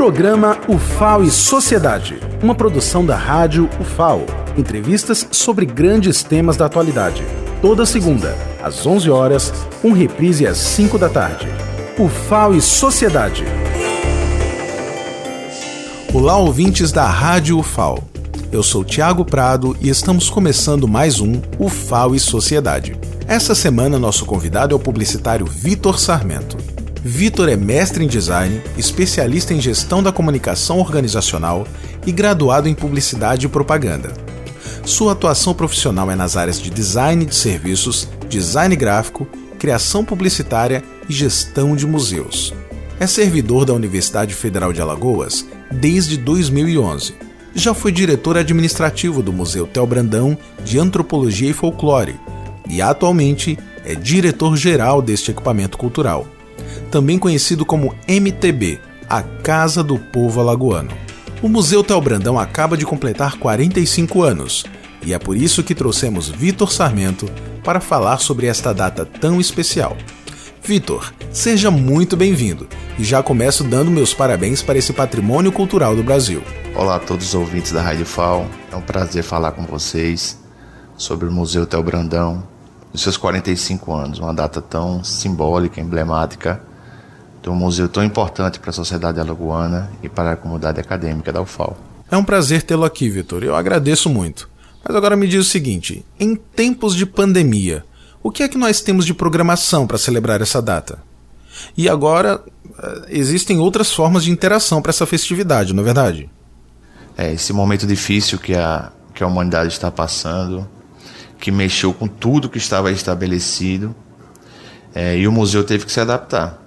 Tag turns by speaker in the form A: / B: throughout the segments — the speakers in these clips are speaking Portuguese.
A: Programa UFAO e Sociedade, uma produção da rádio UFAO. Entrevistas sobre grandes temas da atualidade. Toda segunda, às 11 horas, um reprise às 5 da tarde. UFAO e Sociedade. Olá, ouvintes da Rádio UFAO. Eu sou Tiago Prado e estamos começando mais um UFAO e Sociedade. Essa semana, nosso convidado é o publicitário Vitor Sarmento. Vitor é mestre em design, especialista em gestão da comunicação organizacional e graduado em publicidade e propaganda. Sua atuação profissional é nas áreas de design de serviços, design gráfico, criação publicitária e gestão de museus. É servidor da Universidade Federal de Alagoas desde 2011. Já foi diretor administrativo do Museu Tel Brandão de Antropologia e Folclore e atualmente é diretor-geral deste equipamento cultural também conhecido como MTB, a Casa do Povo Alagoano. O Museu Tel Brandão acaba de completar 45 anos e é por isso que trouxemos Vitor Sarmento para falar sobre esta data tão especial. Vitor, seja muito bem-vindo e já começo dando meus parabéns para esse patrimônio cultural do Brasil.
B: Olá a todos os ouvintes da Rádio FAO, é um prazer falar com vocês sobre o Museu Tel Brandão, os seus 45 anos, uma data tão simbólica, emblemática de um museu tão importante para a sociedade alagoana e para a comunidade acadêmica da UFAL.
A: É um prazer tê-lo aqui, Vitor. Eu agradeço muito. Mas agora me diz o seguinte: em tempos de pandemia, o que é que nós temos de programação para celebrar essa data? E agora eh, existem outras formas de interação para essa festividade, não é verdade?
B: É, esse momento difícil que a, que a humanidade está passando, que mexeu com tudo que estava estabelecido, é, e o museu teve que se adaptar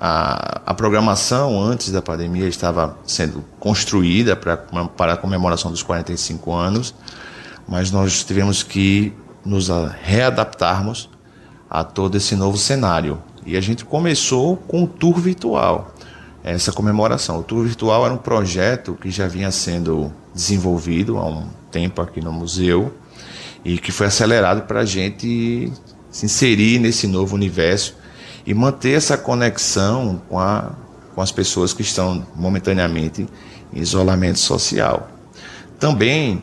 B: a, a programação antes da pandemia estava sendo construída para a comemoração dos 45 anos, mas nós tivemos que nos readaptarmos a todo esse novo cenário. E a gente começou com o tour virtual, essa comemoração. O tour virtual era um projeto que já vinha sendo desenvolvido há um tempo aqui no museu e que foi acelerado para a gente se inserir nesse novo universo e manter essa conexão com, a, com as pessoas que estão momentaneamente em isolamento social. Também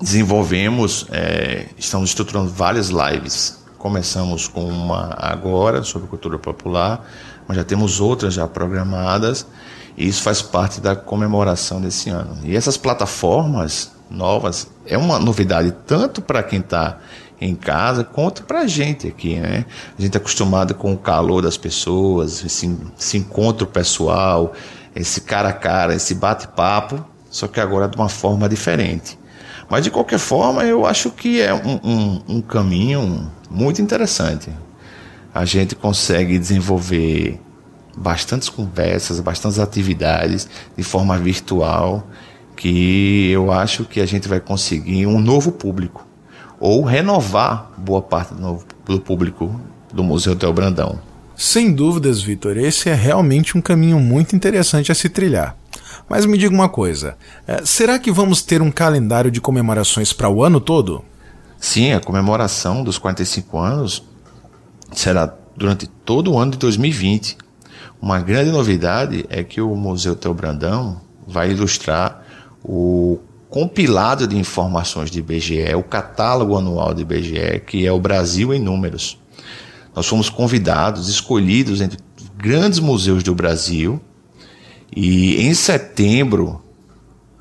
B: desenvolvemos, é, estamos estruturando várias lives. Começamos com uma agora sobre cultura popular, mas já temos outras já programadas e isso faz parte da comemoração desse ano. E essas plataformas novas é uma novidade tanto para quem está em casa quanto para a gente aqui, né? A gente é acostumado com o calor das pessoas, esse, esse encontro pessoal, esse cara a cara, esse bate-papo, só que agora de uma forma diferente. Mas de qualquer forma, eu acho que é um, um, um caminho muito interessante. A gente consegue desenvolver bastantes conversas, bastantes atividades de forma virtual, que eu acho que a gente vai conseguir um novo público ou renovar boa parte do, novo, do público do Museu Tel Brandão.
A: Sem dúvidas, Vitor, esse é realmente um caminho muito interessante a se trilhar. Mas me diga uma coisa: é, será que vamos ter um calendário de comemorações para o ano todo?
B: Sim, a comemoração dos 45 anos será durante todo o ano de 2020. Uma grande novidade é que o Museu Tel Brandão vai ilustrar o compilado de informações de IBGE, o catálogo anual de IBGE, que é o Brasil em números. Nós fomos convidados, escolhidos entre grandes museus do Brasil, e em setembro,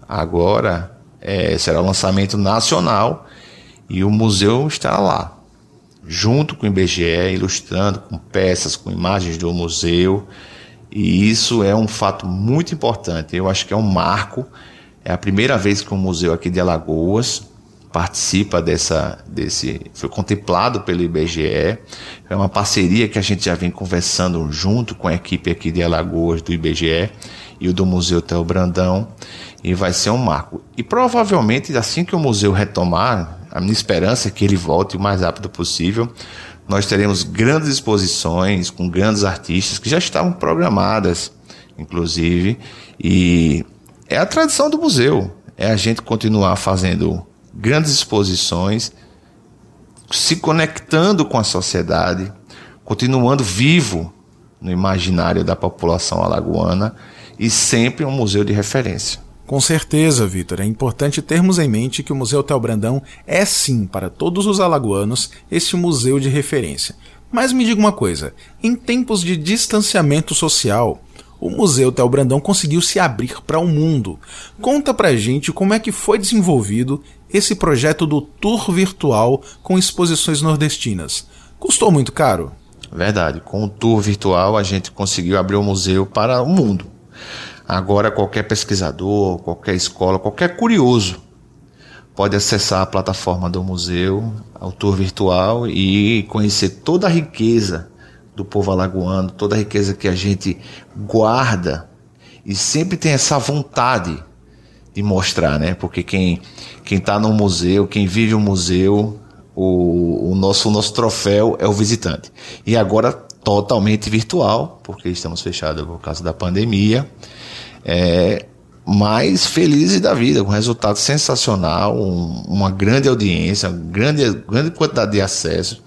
B: agora, é, será o lançamento nacional e o museu estará lá, junto com o IBGE, ilustrando com peças, com imagens do museu. E isso é um fato muito importante. Eu acho que é um marco é a primeira vez que o museu aqui de Alagoas participa dessa, desse, foi contemplado pelo IBGE. É uma parceria que a gente já vem conversando junto com a equipe aqui de Alagoas do IBGE e o do Museu Tel Brandão e vai ser um marco. E provavelmente assim que o museu retomar, a minha esperança é que ele volte o mais rápido possível. Nós teremos grandes exposições com grandes artistas que já estavam programadas, inclusive, e é a tradição do museu. É a gente continuar fazendo grandes exposições, se conectando com a sociedade, continuando vivo no imaginário da população alagoana e sempre um museu de referência.
A: Com certeza, Vitor. É importante termos em mente que o Museu Tel Brandão é sim, para todos os alagoanos, este museu de referência. Mas me diga uma coisa: em tempos de distanciamento social, o Museu Tel Brandão conseguiu se abrir para o mundo. Conta pra gente como é que foi desenvolvido esse projeto do tour virtual com exposições nordestinas. Custou muito caro?
B: Verdade. Com o tour virtual a gente conseguiu abrir o museu para o mundo. Agora qualquer pesquisador, qualquer escola, qualquer curioso pode acessar a plataforma do museu, o tour virtual e conhecer toda a riqueza do povo alagoano, toda a riqueza que a gente guarda e sempre tem essa vontade de mostrar, né? Porque quem quem está no museu, quem vive o museu, o, o, nosso o nosso troféu é o visitante. E agora totalmente virtual, porque estamos fechados por causa da pandemia é, mais felizes da vida, com resultado sensacional, um, uma grande audiência, grande, grande quantidade de acesso.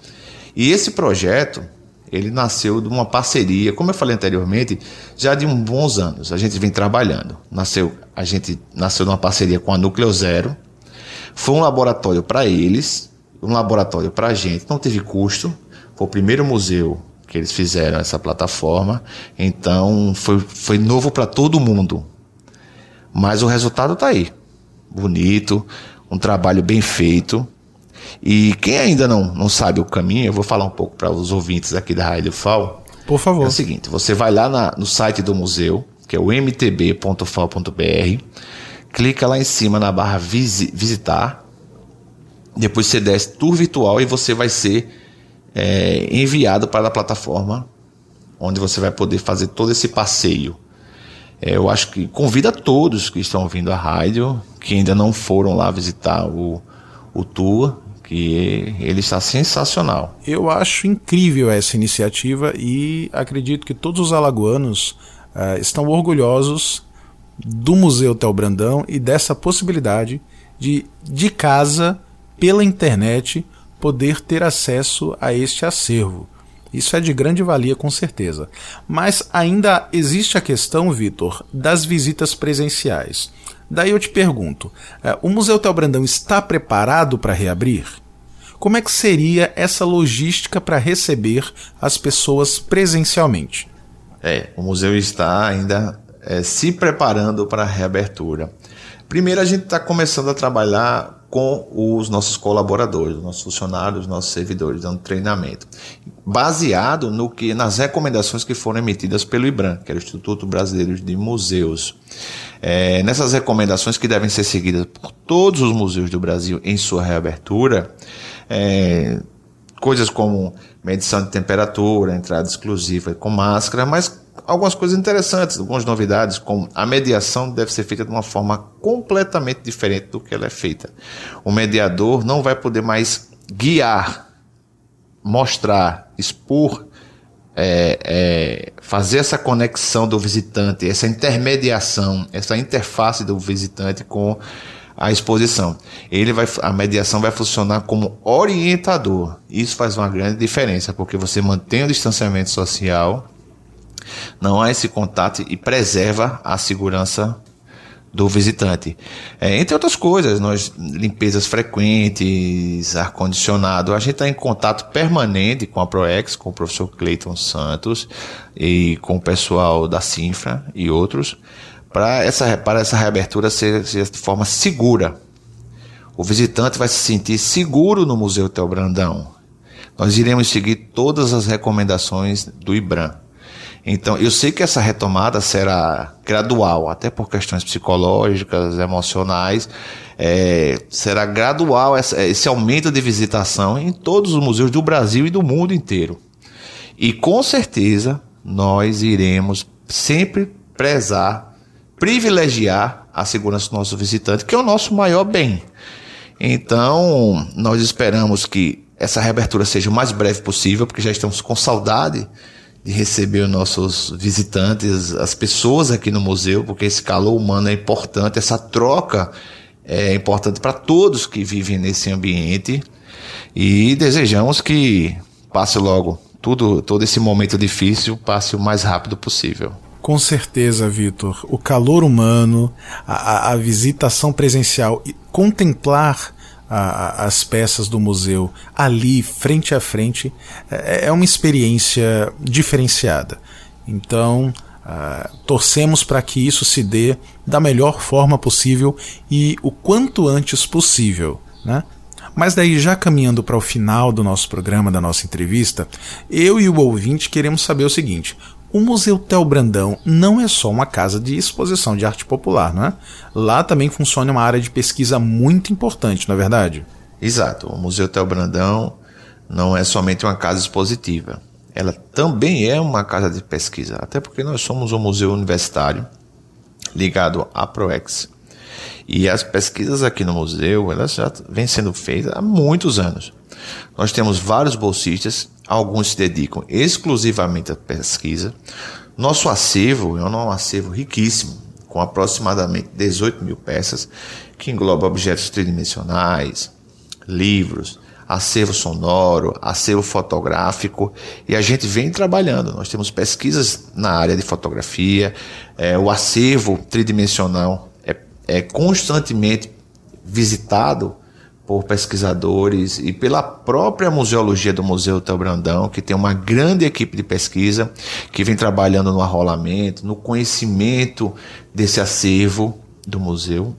B: E esse projeto, ele nasceu de uma parceria, como eu falei anteriormente, já de uns bons anos. A gente vem trabalhando. Nasceu, a gente nasceu numa parceria com a Núcleo Zero. Foi um laboratório para eles, um laboratório para a gente, não teve custo. Foi o primeiro museu que eles fizeram essa plataforma. Então foi, foi novo para todo mundo. Mas o resultado está aí. Bonito, um trabalho bem feito. E quem ainda não, não sabe o caminho, eu vou falar um pouco para os ouvintes aqui da Rádio FAO.
A: Por favor.
B: É o seguinte: você vai lá na, no site do museu, que é o mtb.fal.br, clica lá em cima na barra visitar, depois você desce tour virtual e você vai ser é, enviado para a plataforma onde você vai poder fazer todo esse passeio. É, eu acho que convida todos que estão ouvindo a rádio, que ainda não foram lá visitar o, o tour, que ele está sensacional.
A: Eu acho incrível essa iniciativa e acredito que todos os alagoanos uh, estão orgulhosos do Museu Tel Brandão e dessa possibilidade de, de casa, pela internet, poder ter acesso a este acervo. Isso é de grande valia, com certeza. Mas ainda existe a questão, Vitor, das visitas presenciais. Daí eu te pergunto: é, o Museu Tel Brandão está preparado para reabrir? Como é que seria essa logística para receber as pessoas presencialmente?
B: É, o museu está ainda é, se preparando para a reabertura. Primeiro, a gente está começando a trabalhar com os nossos colaboradores, os nossos funcionários, os nossos servidores, dando treinamento, baseado no que nas recomendações que foram emitidas pelo IBRAM, que é o Instituto Brasileiro de Museus. É, nessas recomendações que devem ser seguidas por todos os museus do Brasil em sua reabertura, é, coisas como medição de temperatura, entrada exclusiva com máscara, mas algumas coisas interessantes, algumas novidades, como a mediação deve ser feita de uma forma completamente diferente do que ela é feita. O mediador não vai poder mais guiar, mostrar, expor, é, é, fazer essa conexão do visitante, essa intermediação, essa interface do visitante com a exposição. Ele vai, a mediação vai funcionar como orientador. Isso faz uma grande diferença, porque você mantém o distanciamento social não há esse contato e preserva a segurança do visitante. É, entre outras coisas, nós limpezas frequentes, ar condicionado, a gente está em contato permanente com a Proex, com o professor Cleiton Santos e com o pessoal da Sinfra e outros, para essa essa reabertura ser, ser de forma segura. O visitante vai se sentir seguro no Museu Tel Brandão. Nós iremos seguir todas as recomendações do IBRAM. Então, eu sei que essa retomada será gradual, até por questões psicológicas, emocionais, é, será gradual essa, esse aumento de visitação em todos os museus do Brasil e do mundo inteiro. E com certeza nós iremos sempre prezar, privilegiar a segurança do nosso visitante, que é o nosso maior bem. Então, nós esperamos que essa reabertura seja o mais breve possível, porque já estamos com saudade de receber os nossos visitantes, as pessoas aqui no museu, porque esse calor humano é importante, essa troca é importante para todos que vivem nesse ambiente e desejamos que passe logo tudo, todo esse momento difícil passe o mais rápido possível.
A: Com certeza, Vitor. O calor humano, a, a visitação presencial e contemplar a, as peças do museu ali, frente a frente, é, é uma experiência diferenciada. Então, uh, torcemos para que isso se dê da melhor forma possível e o quanto antes possível. Né? Mas daí, já caminhando para o final do nosso programa, da nossa entrevista, eu e o ouvinte queremos saber o seguinte: o Museu Tel Brandão não é só uma casa de exposição de arte popular, não é? Lá também funciona uma área de pesquisa muito importante, não é verdade?
B: Exato. O Museu Tel Brandão não é somente uma casa expositiva. Ela também é uma casa de pesquisa, até porque nós somos um museu universitário ligado à ProEx. E as pesquisas aqui no museu, elas já vêm sendo feitas há muitos anos. Nós temos vários bolsistas alguns se dedicam exclusivamente à pesquisa. Nosso acervo é um acervo riquíssimo, com aproximadamente 18 mil peças, que engloba objetos tridimensionais, livros, acervo sonoro, acervo fotográfico, e a gente vem trabalhando. Nós temos pesquisas na área de fotografia, é, o acervo tridimensional é, é constantemente visitado por pesquisadores e pela própria museologia do Museu Tel Brandão, que tem uma grande equipe de pesquisa que vem trabalhando no arrolamento, no conhecimento desse acervo do museu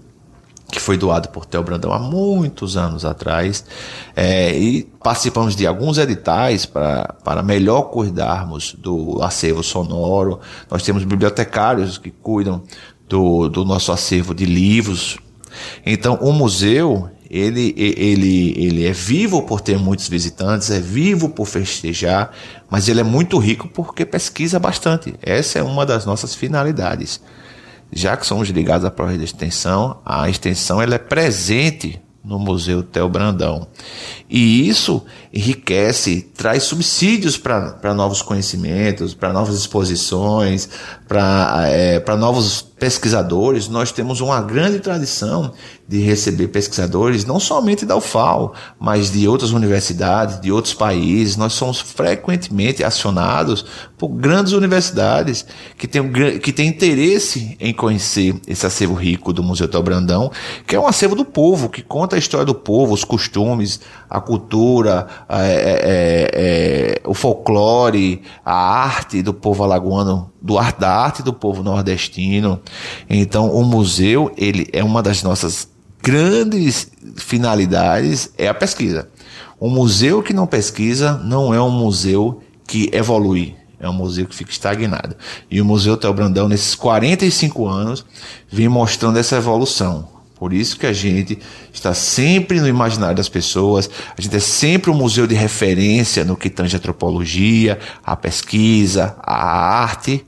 B: que foi doado por Tel Brandão há muitos anos atrás, é, e participamos de alguns editais para, melhor cuidarmos do acervo sonoro. Nós temos bibliotecários que cuidam do, do nosso acervo de livros. Então, o museu ele, ele, ele é vivo por ter muitos visitantes, é vivo por festejar, mas ele é muito rico porque pesquisa bastante. Essa é uma das nossas finalidades. Já que somos ligados à prova de extensão, a extensão ela é presente no Museu Tel Brandão. E isso enriquece, traz subsídios para novos conhecimentos, para novas exposições, para é, novos pesquisadores. Nós temos uma grande tradição de receber pesquisadores, não somente da UFAL, mas de outras universidades, de outros países. Nós somos frequentemente acionados por grandes universidades que têm, que têm interesse em conhecer esse acervo rico do Museu Tel Brandão, que é um acervo do povo, que conta a história do povo, os costumes, a cultura, é, é, é, o folclore, a arte do povo alagoano, do arte da arte do povo nordestino. Então, o museu ele é uma das nossas grandes finalidades é a pesquisa. Um museu que não pesquisa não é um museu que evolui, é um museu que fica estagnado. E o Museu Tel Brandão, nesses 45 anos, vem mostrando essa evolução. Por isso que a gente está sempre no imaginário das pessoas, a gente é sempre um museu de referência no que tange a antropologia, a pesquisa, a arte.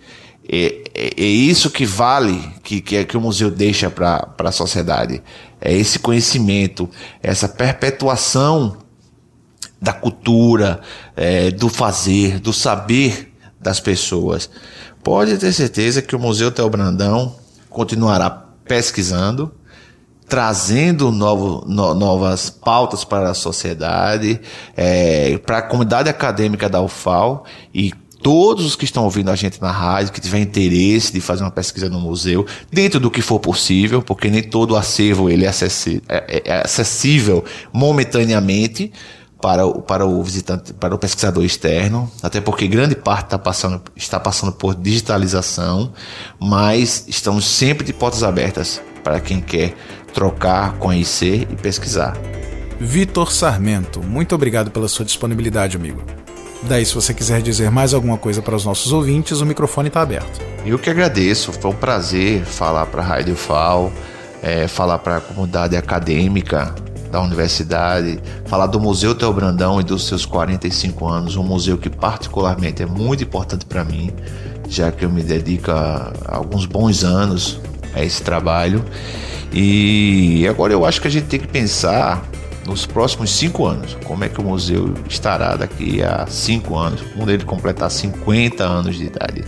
B: É, é, é isso que vale, que, que, é, que o museu deixa para a sociedade é esse conhecimento, essa perpetuação da cultura, é, do fazer, do saber das pessoas. Pode ter certeza que o Museu Tel Brandão continuará pesquisando, trazendo novo, no, novas pautas para a sociedade, é, para a comunidade acadêmica da UFAL e todos os que estão ouvindo a gente na rádio, que tiver interesse de fazer uma pesquisa no museu, dentro do que for possível, porque nem todo acervo ele é, acessível, é, é acessível momentaneamente para o, para o visitante, para o pesquisador externo, até porque grande parte está passando, está passando por digitalização, mas estamos sempre de portas abertas para quem quer trocar, conhecer e pesquisar.
A: Vitor Sarmento, muito obrigado pela sua disponibilidade, amigo. Daí, se você quiser dizer mais alguma coisa para os nossos ouvintes, o microfone está aberto.
B: Eu que agradeço, foi um prazer falar para a Rádio FAO, é, falar para a comunidade acadêmica da universidade, falar do Museu Teo Brandão e dos seus 45 anos, um museu que particularmente é muito importante para mim, já que eu me dedico a alguns bons anos a esse trabalho. E agora eu acho que a gente tem que pensar nos próximos cinco anos. Como é que o museu estará daqui a cinco anos, quando ele completar 50 anos de idade?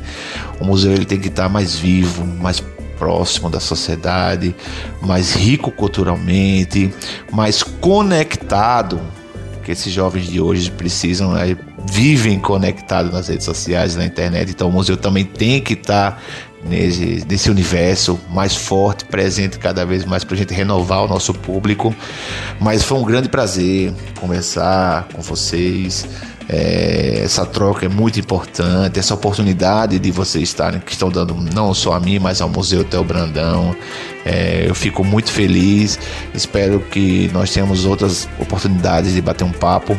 B: O museu ele tem que estar mais vivo, mais próximo da sociedade, mais rico culturalmente, mais conectado, que esses jovens de hoje precisam né, vivem conectados nas redes sociais, na internet. Então o museu também tem que estar nesse, nesse universo mais forte, presente cada vez mais para a gente renovar o nosso público. Mas foi um grande prazer conversar com vocês. É, essa troca é muito importante, essa oportunidade de vocês estarem que estão dando não só a mim, mas ao Museu Tel Brandão. É, eu fico muito feliz. Espero que nós tenhamos outras oportunidades de bater um papo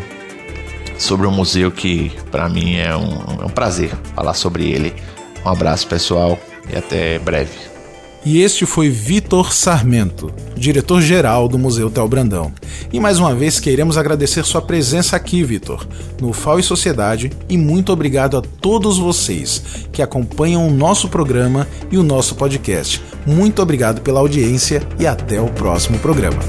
B: sobre o museu que para mim é um, é um prazer falar sobre ele. Um abraço pessoal e até breve.
A: E este foi Vitor Sarmento, diretor-geral do Museu Tel Brandão. E mais uma vez queremos agradecer sua presença aqui, Vitor, no FAO e Sociedade, e muito obrigado a todos vocês que acompanham o nosso programa e o nosso podcast. Muito obrigado pela audiência e até o próximo programa.